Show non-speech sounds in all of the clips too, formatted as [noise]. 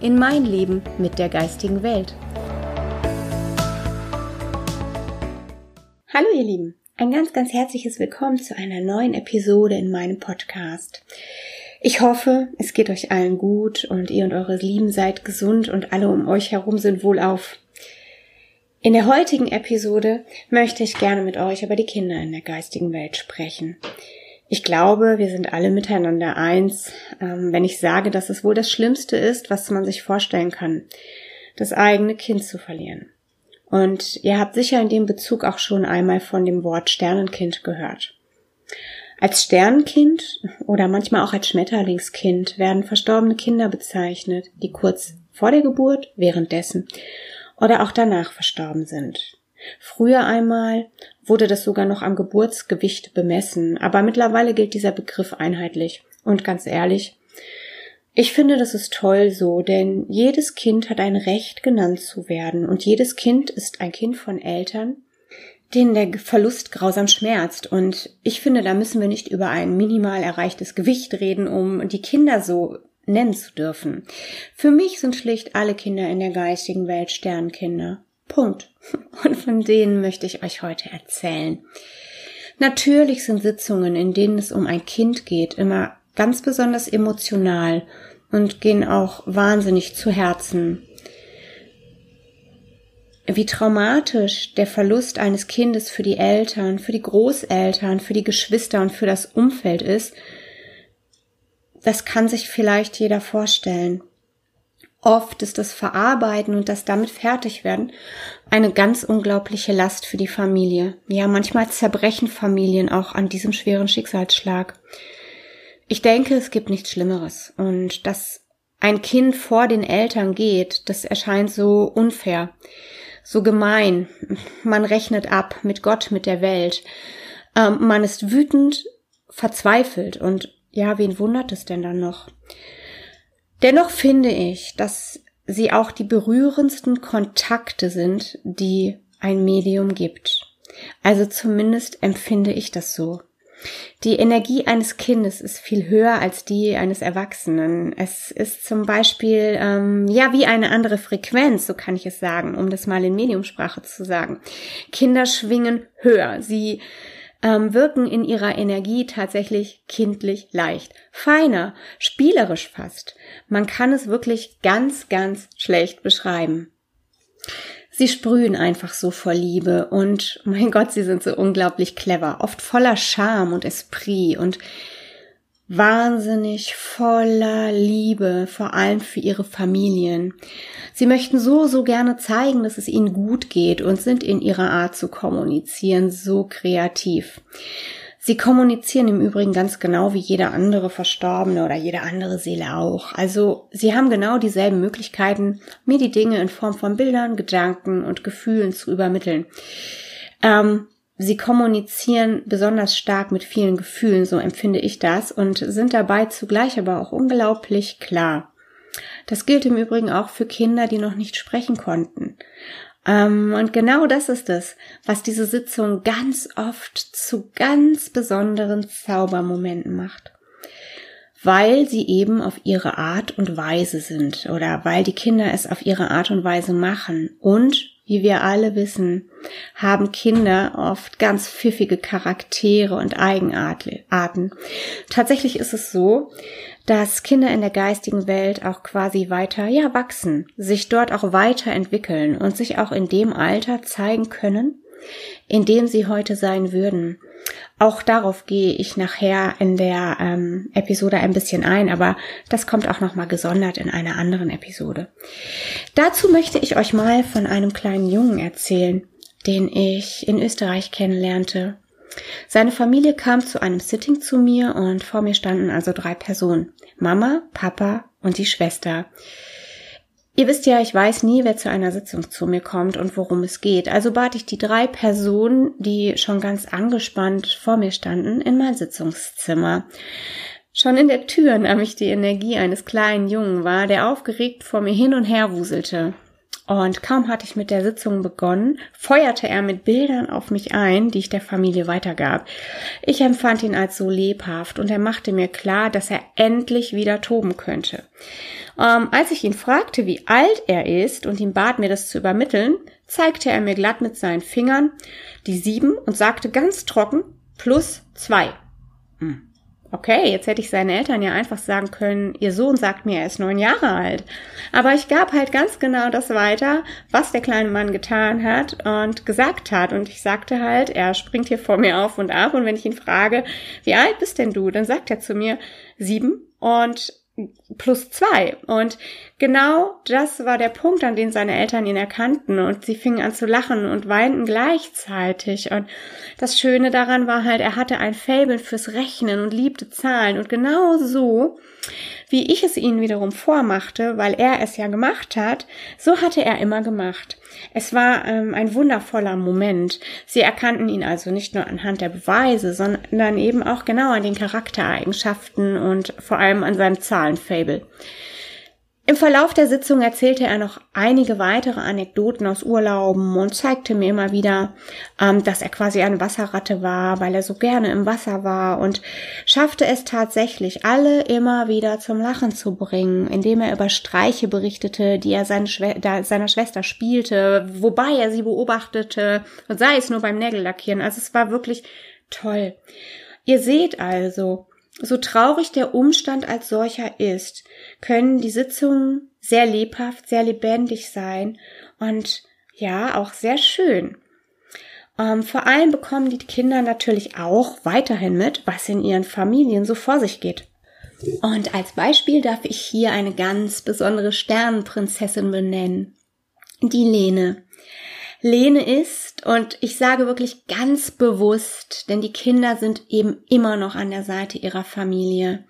in mein Leben mit der geistigen Welt. Hallo ihr Lieben, ein ganz, ganz herzliches Willkommen zu einer neuen Episode in meinem Podcast. Ich hoffe, es geht euch allen gut und ihr und eure Lieben seid gesund und alle um euch herum sind wohlauf. In der heutigen Episode möchte ich gerne mit euch über die Kinder in der geistigen Welt sprechen. Ich glaube, wir sind alle miteinander eins, ähm, wenn ich sage, dass es wohl das Schlimmste ist, was man sich vorstellen kann, das eigene Kind zu verlieren. Und ihr habt sicher in dem Bezug auch schon einmal von dem Wort Sternenkind gehört. Als Sternenkind oder manchmal auch als Schmetterlingskind werden verstorbene Kinder bezeichnet, die kurz vor der Geburt, währenddessen oder auch danach verstorben sind. Früher einmal wurde das sogar noch am Geburtsgewicht bemessen, aber mittlerweile gilt dieser Begriff einheitlich. Und ganz ehrlich, ich finde, das ist toll so, denn jedes Kind hat ein Recht, genannt zu werden, und jedes Kind ist ein Kind von Eltern, denen der Verlust grausam schmerzt. Und ich finde, da müssen wir nicht über ein minimal erreichtes Gewicht reden, um die Kinder so nennen zu dürfen. Für mich sind schlicht alle Kinder in der geistigen Welt Sternkinder. Punkt. [laughs] Und von denen möchte ich euch heute erzählen. Natürlich sind Sitzungen, in denen es um ein Kind geht, immer ganz besonders emotional und gehen auch wahnsinnig zu Herzen. Wie traumatisch der Verlust eines Kindes für die Eltern, für die Großeltern, für die Geschwister und für das Umfeld ist, das kann sich vielleicht jeder vorstellen. Oft ist das Verarbeiten und das damit fertig werden eine ganz unglaubliche Last für die Familie. Ja, manchmal zerbrechen Familien auch an diesem schweren Schicksalsschlag. Ich denke, es gibt nichts Schlimmeres. Und dass ein Kind vor den Eltern geht, das erscheint so unfair, so gemein. Man rechnet ab mit Gott, mit der Welt. Ähm, man ist wütend, verzweifelt und ja, wen wundert es denn dann noch? Dennoch finde ich, dass sie auch die berührendsten Kontakte sind, die ein Medium gibt. Also zumindest empfinde ich das so. Die Energie eines Kindes ist viel höher als die eines Erwachsenen. Es ist zum Beispiel ähm, ja wie eine andere Frequenz, so kann ich es sagen, um das mal in Mediumsprache zu sagen. Kinder schwingen höher. Sie ähm, wirken in ihrer Energie tatsächlich kindlich leicht, feiner, spielerisch fast. Man kann es wirklich ganz, ganz schlecht beschreiben. Sie sprühen einfach so vor Liebe und [laughs] mein Gott, sie sind so unglaublich clever, oft voller Charme und Esprit und wahnsinnig voller Liebe, vor allem für ihre Familien. Sie möchten so, so gerne zeigen, dass es ihnen gut geht und sind in ihrer Art zu kommunizieren so kreativ. Sie kommunizieren im Übrigen ganz genau wie jeder andere Verstorbene oder jede andere Seele auch. Also sie haben genau dieselben Möglichkeiten, mir die Dinge in Form von Bildern, Gedanken und Gefühlen zu übermitteln. Ähm, Sie kommunizieren besonders stark mit vielen Gefühlen, so empfinde ich das, und sind dabei zugleich aber auch unglaublich klar. Das gilt im Übrigen auch für Kinder, die noch nicht sprechen konnten. Ähm, und genau das ist es, was diese Sitzung ganz oft zu ganz besonderen Zaubermomenten macht. Weil sie eben auf ihre Art und Weise sind oder weil die Kinder es auf ihre Art und Weise machen und wie wir alle wissen, haben Kinder oft ganz pfiffige Charaktere und Eigenarten. Tatsächlich ist es so, dass Kinder in der geistigen Welt auch quasi weiter, ja, wachsen, sich dort auch weiterentwickeln und sich auch in dem Alter zeigen können, in dem sie heute sein würden. Auch darauf gehe ich nachher in der ähm, Episode ein bisschen ein, aber das kommt auch nochmal gesondert in einer anderen Episode. Dazu möchte ich euch mal von einem kleinen Jungen erzählen, den ich in Österreich kennenlernte. Seine Familie kam zu einem Sitting zu mir und vor mir standen also drei Personen. Mama, Papa und die Schwester. Ihr wisst ja, ich weiß nie, wer zu einer Sitzung zu mir kommt und worum es geht. Also bat ich die drei Personen, die schon ganz angespannt vor mir standen, in mein Sitzungszimmer. Schon in der Tür nahm ich die Energie eines kleinen Jungen wahr, der aufgeregt vor mir hin und her wuselte. Und kaum hatte ich mit der Sitzung begonnen, feuerte er mit Bildern auf mich ein, die ich der Familie weitergab. Ich empfand ihn als so lebhaft und er machte mir klar, dass er endlich wieder toben könnte. Ähm, als ich ihn fragte, wie alt er ist und ihn bat, mir das zu übermitteln, zeigte er mir glatt mit seinen Fingern die sieben und sagte ganz trocken plus zwei. Hm. Okay, jetzt hätte ich seinen Eltern ja einfach sagen können, ihr Sohn sagt mir, er ist neun Jahre alt. Aber ich gab halt ganz genau das weiter, was der kleine Mann getan hat und gesagt hat. Und ich sagte halt, er springt hier vor mir auf und ab. Und wenn ich ihn frage, wie alt bist denn du? Dann sagt er zu mir sieben. Und plus zwei. Und genau das war der Punkt, an dem seine Eltern ihn erkannten und sie fingen an zu lachen und weinten gleichzeitig. Und das Schöne daran war halt, er hatte ein Fabel fürs Rechnen und liebte Zahlen und genau so wie ich es ihnen wiederum vormachte, weil er es ja gemacht hat, so hatte er immer gemacht. Es war ähm, ein wundervoller Moment. Sie erkannten ihn also nicht nur anhand der Beweise, sondern eben auch genau an den Charaktereigenschaften und vor allem an seinem Zahlenfable. Im Verlauf der Sitzung erzählte er noch einige weitere Anekdoten aus Urlauben und zeigte mir immer wieder, ähm, dass er quasi eine Wasserratte war, weil er so gerne im Wasser war und schaffte es tatsächlich, alle immer wieder zum Lachen zu bringen, indem er über Streiche berichtete, die er seiner Schwester spielte, wobei er sie beobachtete, sei es nur beim Nägellackieren. Also es war wirklich toll. Ihr seht also, so traurig der Umstand als solcher ist, können die Sitzungen sehr lebhaft, sehr lebendig sein und ja, auch sehr schön. Ähm, vor allem bekommen die Kinder natürlich auch weiterhin mit, was in ihren Familien so vor sich geht. Und als Beispiel darf ich hier eine ganz besondere Sternenprinzessin benennen. Die Lene. Lene ist, und ich sage wirklich ganz bewusst, denn die Kinder sind eben immer noch an der Seite ihrer Familie.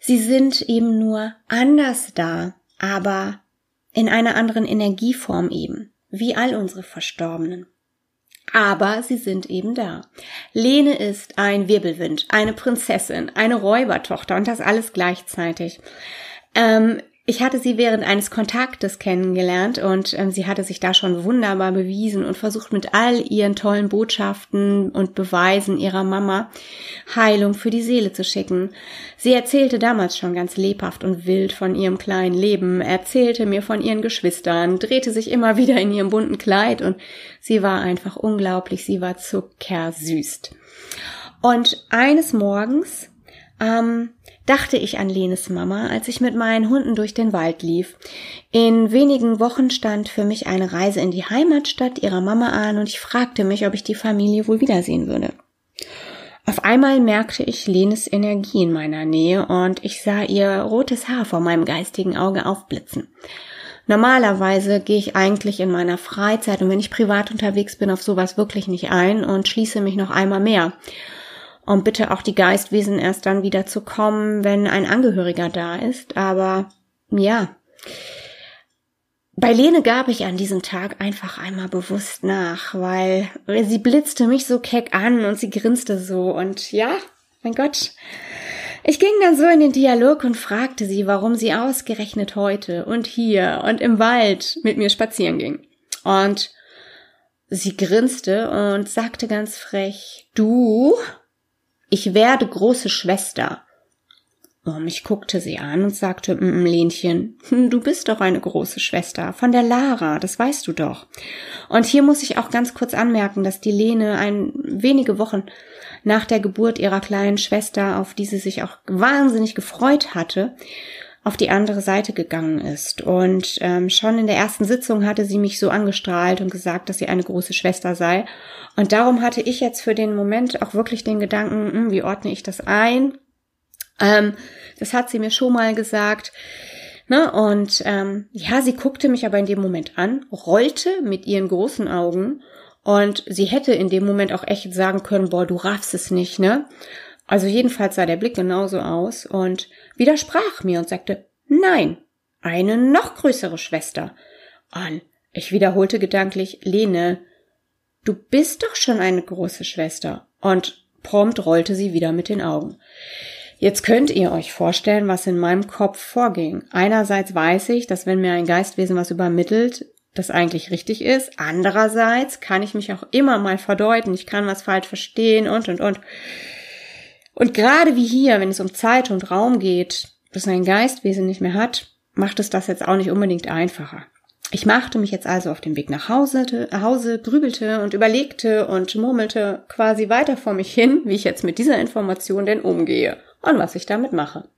Sie sind eben nur anders da, aber in einer anderen Energieform eben, wie all unsere Verstorbenen. Aber sie sind eben da. Lene ist ein Wirbelwind, eine Prinzessin, eine Räubertochter und das alles gleichzeitig. Ähm, ich hatte sie während eines Kontaktes kennengelernt und ähm, sie hatte sich da schon wunderbar bewiesen und versucht mit all ihren tollen Botschaften und Beweisen ihrer Mama Heilung für die Seele zu schicken. Sie erzählte damals schon ganz lebhaft und wild von ihrem kleinen Leben, erzählte mir von ihren Geschwistern, drehte sich immer [laughs] wieder in ihrem bunten Kleid und sie war einfach unglaublich, sie war zuckersüßt. Und eines Morgens ähm, dachte ich an Lenes Mama, als ich mit meinen Hunden durch den Wald lief. In wenigen Wochen stand für mich eine Reise in die Heimatstadt ihrer Mama an und ich fragte mich, ob ich die Familie wohl wiedersehen würde. Auf einmal merkte ich Lenes Energie in meiner Nähe und ich sah ihr rotes Haar vor meinem geistigen Auge aufblitzen. Normalerweise gehe ich eigentlich in meiner Freizeit und wenn ich privat unterwegs bin auf sowas wirklich nicht ein und schließe mich noch einmal mehr und bitte auch die Geistwesen erst dann wieder zu kommen, wenn ein Angehöriger da ist. Aber ja, bei Lene gab ich an diesem Tag einfach einmal bewusst nach, weil sie blitzte mich so keck an und sie grinste so und ja, mein Gott. Ich ging dann so in den Dialog und fragte sie, warum sie ausgerechnet heute und hier und im Wald mit mir spazieren ging. Und sie grinste und sagte ganz frech, du ich werde große Schwester. Um, ich guckte sie an und sagte, mm, Lenchen, hm, du bist doch eine große Schwester von der Lara, das weißt du doch. Und hier muss ich auch ganz kurz anmerken, dass die Lene ein wenige Wochen nach der Geburt ihrer kleinen Schwester, auf die sie sich auch wahnsinnig gefreut hatte, auf die andere Seite gegangen ist. Und ähm, schon in der ersten Sitzung hatte sie mich so angestrahlt und gesagt, dass sie eine große Schwester sei. Und darum hatte ich jetzt für den Moment auch wirklich den Gedanken, hm, wie ordne ich das ein? Ähm, das hat sie mir schon mal gesagt. Ne? Und ähm, ja, sie guckte mich aber in dem Moment an, rollte mit ihren großen Augen und sie hätte in dem Moment auch echt sagen können, boah, du raffst es nicht, ne? Also jedenfalls sah der Blick genauso aus und widersprach mir und sagte, nein, eine noch größere Schwester. Und ich wiederholte gedanklich, Lene, du bist doch schon eine große Schwester. Und prompt rollte sie wieder mit den Augen. Jetzt könnt ihr euch vorstellen, was in meinem Kopf vorging. Einerseits weiß ich, dass wenn mir ein Geistwesen was übermittelt, das eigentlich richtig ist. Andererseits kann ich mich auch immer mal verdeuten. Ich kann was falsch verstehen und, und, und. Und gerade wie hier, wenn es um Zeit und Raum geht, das ein Geistwesen nicht mehr hat, macht es das jetzt auch nicht unbedingt einfacher. Ich machte mich jetzt also auf den Weg nach Hause, Hause, grübelte und überlegte und murmelte quasi weiter vor mich hin, wie ich jetzt mit dieser Information denn umgehe und was ich damit mache.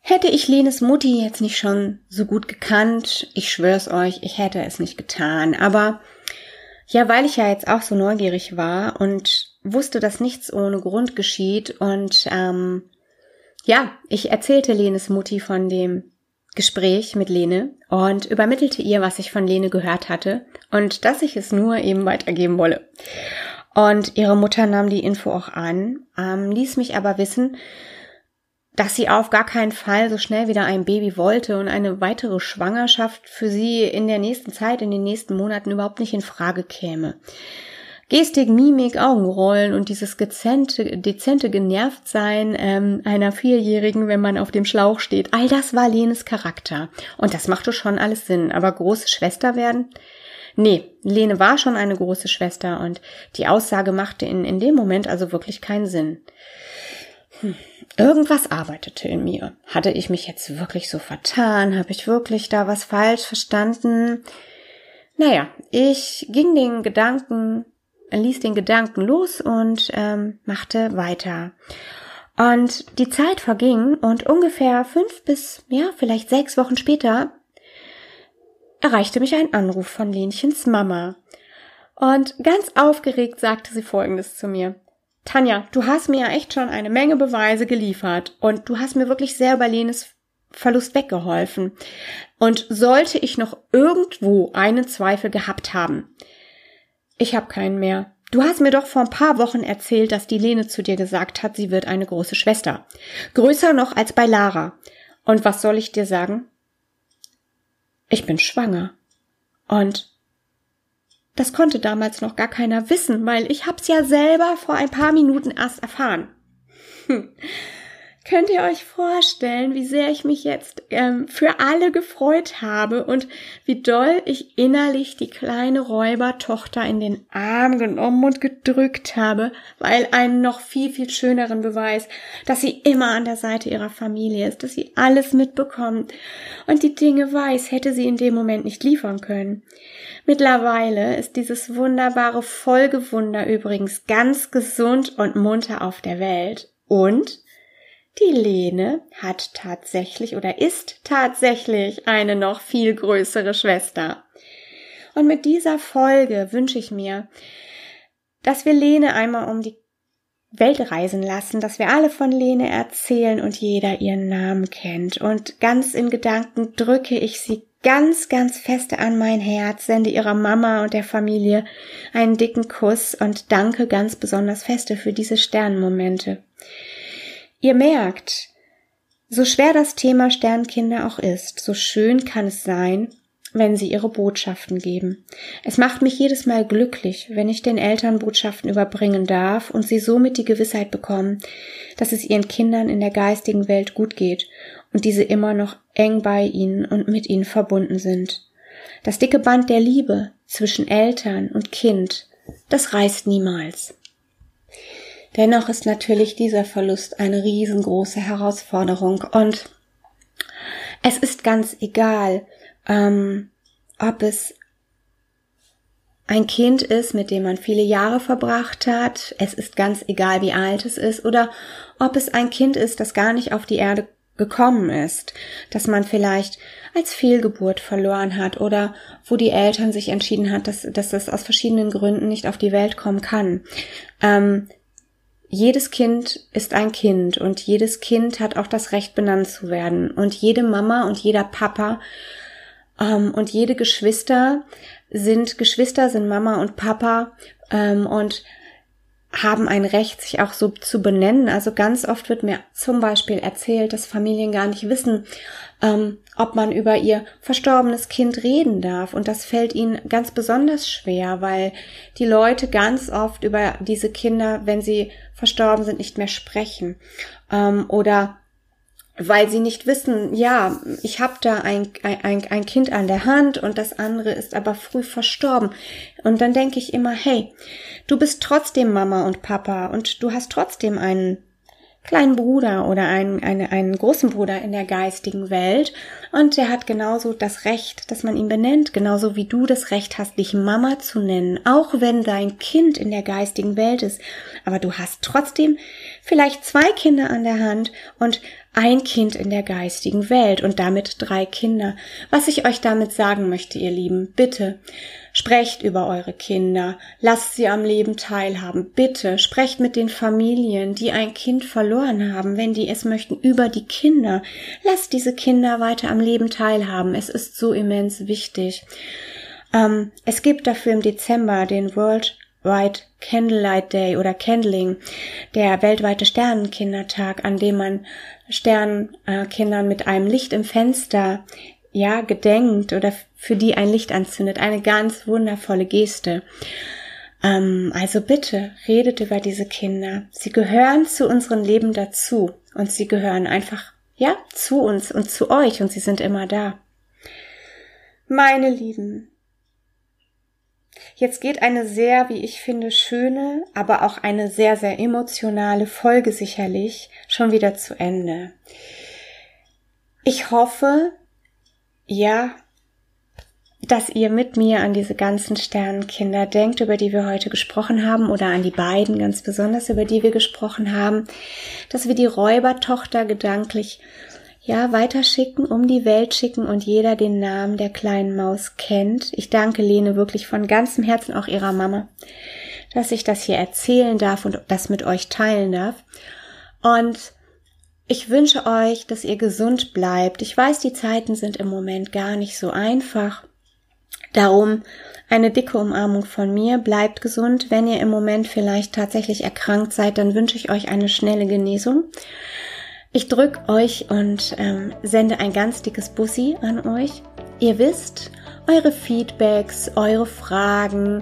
Hätte ich Lenes Mutti jetzt nicht schon so gut gekannt, ich schwör's euch, ich hätte es nicht getan. Aber ja, weil ich ja jetzt auch so neugierig war und wusste, dass nichts ohne Grund geschieht und ähm, ja, ich erzählte Lenes Mutti von dem Gespräch mit Lene und übermittelte ihr, was ich von Lene gehört hatte und dass ich es nur eben weitergeben wolle. Und ihre Mutter nahm die Info auch an, ähm, ließ mich aber wissen, dass sie auf gar keinen Fall so schnell wieder ein Baby wollte und eine weitere Schwangerschaft für sie in der nächsten Zeit, in den nächsten Monaten überhaupt nicht in Frage käme. Gestik, Mimik, Augenrollen und dieses gezente, dezente Genervtsein ähm, einer Vierjährigen, wenn man auf dem Schlauch steht, all das war Lenes Charakter. Und das machte schon alles Sinn. Aber große Schwester werden? Nee, Lene war schon eine große Schwester und die Aussage machte in, in dem Moment also wirklich keinen Sinn. Hm. Irgendwas arbeitete in mir. Hatte ich mich jetzt wirklich so vertan? Habe ich wirklich da was falsch verstanden? Naja, ich ging den Gedanken, ließ den Gedanken los und ähm, machte weiter. Und die Zeit verging und ungefähr fünf bis, ja, vielleicht sechs Wochen später erreichte mich ein Anruf von Lenchens Mama. Und ganz aufgeregt sagte sie Folgendes zu mir. Tanja, du hast mir ja echt schon eine Menge Beweise geliefert und du hast mir wirklich sehr über Lenes Verlust weggeholfen. Und sollte ich noch irgendwo einen Zweifel gehabt haben, ich habe keinen mehr. Du hast mir doch vor ein paar Wochen erzählt, dass die Lene zu dir gesagt hat, sie wird eine große Schwester. Größer noch als bei Lara. Und was soll ich dir sagen? Ich bin schwanger. Und das konnte damals noch gar keiner wissen, weil ich hab's ja selber vor ein paar Minuten erst erfahren. Hm. Könnt ihr euch vorstellen, wie sehr ich mich jetzt ähm, für alle gefreut habe und wie doll ich innerlich die kleine Räubertochter in den Arm genommen und gedrückt habe, weil einen noch viel, viel schöneren Beweis, dass sie immer an der Seite ihrer Familie ist, dass sie alles mitbekommt und die Dinge weiß, hätte sie in dem Moment nicht liefern können. Mittlerweile ist dieses wunderbare Folgewunder übrigens ganz gesund und munter auf der Welt und die Lene hat tatsächlich oder ist tatsächlich eine noch viel größere Schwester. Und mit dieser Folge wünsche ich mir, dass wir Lene einmal um die Welt reisen lassen, dass wir alle von Lene erzählen und jeder ihren Namen kennt. Und ganz in Gedanken drücke ich sie ganz, ganz feste an mein Herz, sende ihrer Mama und der Familie einen dicken Kuss und danke ganz besonders feste für diese Sternmomente. Ihr merkt, so schwer das Thema Sternkinder auch ist, so schön kann es sein, wenn sie ihre Botschaften geben. Es macht mich jedes Mal glücklich, wenn ich den Eltern Botschaften überbringen darf und sie somit die Gewissheit bekommen, dass es ihren Kindern in der geistigen Welt gut geht und diese immer noch eng bei ihnen und mit ihnen verbunden sind. Das dicke Band der Liebe zwischen Eltern und Kind, das reißt niemals. Dennoch ist natürlich dieser Verlust eine riesengroße Herausforderung und es ist ganz egal, ähm, ob es ein Kind ist, mit dem man viele Jahre verbracht hat, es ist ganz egal, wie alt es ist, oder ob es ein Kind ist, das gar nicht auf die Erde gekommen ist, dass man vielleicht als Fehlgeburt verloren hat oder wo die Eltern sich entschieden hat, dass, dass das aus verschiedenen Gründen nicht auf die Welt kommen kann. Ähm, jedes Kind ist ein Kind und jedes Kind hat auch das Recht benannt zu werden. Und jede Mama und jeder Papa ähm, und jede Geschwister sind Geschwister, sind Mama und Papa ähm, und haben ein Recht, sich auch so zu benennen. Also ganz oft wird mir zum Beispiel erzählt, dass Familien gar nicht wissen, ähm, ob man über ihr verstorbenes Kind reden darf. Und das fällt ihnen ganz besonders schwer, weil die Leute ganz oft über diese Kinder, wenn sie verstorben sind, nicht mehr sprechen. Ähm, oder weil sie nicht wissen, ja, ich habe da ein, ein, ein Kind an der Hand und das andere ist aber früh verstorben. Und dann denke ich immer, hey, du bist trotzdem Mama und Papa und du hast trotzdem einen kleinen Bruder oder einen, eine, einen großen Bruder in der geistigen Welt und der hat genauso das Recht, dass man ihn benennt, genauso wie du das Recht hast, dich Mama zu nennen, auch wenn dein Kind in der geistigen Welt ist. Aber du hast trotzdem vielleicht zwei Kinder an der Hand und ein Kind in der geistigen Welt und damit drei Kinder. Was ich euch damit sagen möchte, ihr Lieben, bitte sprecht über eure Kinder, lasst sie am Leben teilhaben. Bitte sprecht mit den Familien, die ein Kind verloren haben, wenn die es möchten, über die Kinder. Lasst diese Kinder weiter am Leben teilhaben. Es ist so immens wichtig. Ähm, es gibt dafür im Dezember den World White Candlelight Day oder Candling, der weltweite Sternenkindertag, an dem man Sternenkindern mit einem Licht im Fenster ja gedenkt oder für die ein Licht anzündet. Eine ganz wundervolle Geste. Ähm, also bitte redet über diese Kinder. Sie gehören zu unserem Leben dazu und sie gehören einfach ja zu uns und zu euch und sie sind immer da. Meine Lieben, Jetzt geht eine sehr, wie ich finde, schöne, aber auch eine sehr, sehr emotionale Folge sicherlich schon wieder zu Ende. Ich hoffe, ja, dass ihr mit mir an diese ganzen Sternenkinder denkt, über die wir heute gesprochen haben, oder an die beiden ganz besonders, über die wir gesprochen haben, dass wir die Räubertochter gedanklich ja, weiterschicken, um die Welt schicken und jeder den Namen der kleinen Maus kennt. Ich danke Lene wirklich von ganzem Herzen, auch ihrer Mama, dass ich das hier erzählen darf und das mit euch teilen darf. Und ich wünsche euch, dass ihr gesund bleibt. Ich weiß, die Zeiten sind im Moment gar nicht so einfach. Darum eine dicke Umarmung von mir. Bleibt gesund. Wenn ihr im Moment vielleicht tatsächlich erkrankt seid, dann wünsche ich euch eine schnelle Genesung. Ich drück euch und ähm, sende ein ganz dickes Bussi an euch. Ihr wisst, eure Feedbacks, eure Fragen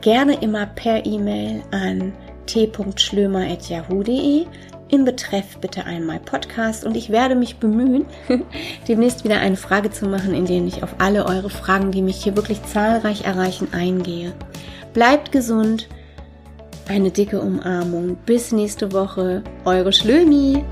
gerne immer per E-Mail an t.schlömer.yahoo.de. Im Betreff bitte einmal Podcast und ich werde mich bemühen, [laughs] demnächst wieder eine Frage zu machen, in denen ich auf alle eure Fragen, die mich hier wirklich zahlreich erreichen, eingehe. Bleibt gesund, eine dicke Umarmung. Bis nächste Woche, eure Schlömi.